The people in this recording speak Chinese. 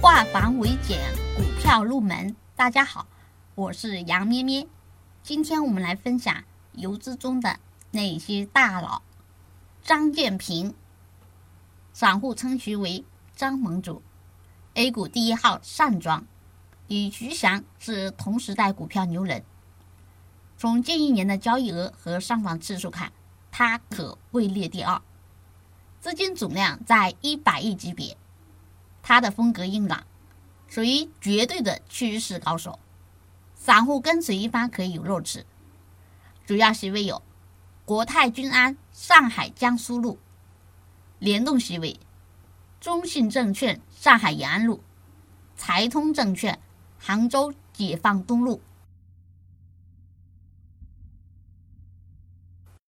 化繁为简，股票入门。大家好，我是杨咩咩。今天我们来分享游资中的那些大佬。张建平，散户称其为张盟主，A 股第一号上庄，与徐翔是同时代股票牛人。从近一年的交易额和上访次数看，他可位列第二，资金总量在一百亿级别。他的风格硬朗，属于绝对的趋势高手，散户跟随一方可以有肉吃。主要席位有国泰君安上海江苏路、联动席位、中信证券上海延安路、财通证券杭州解放东路、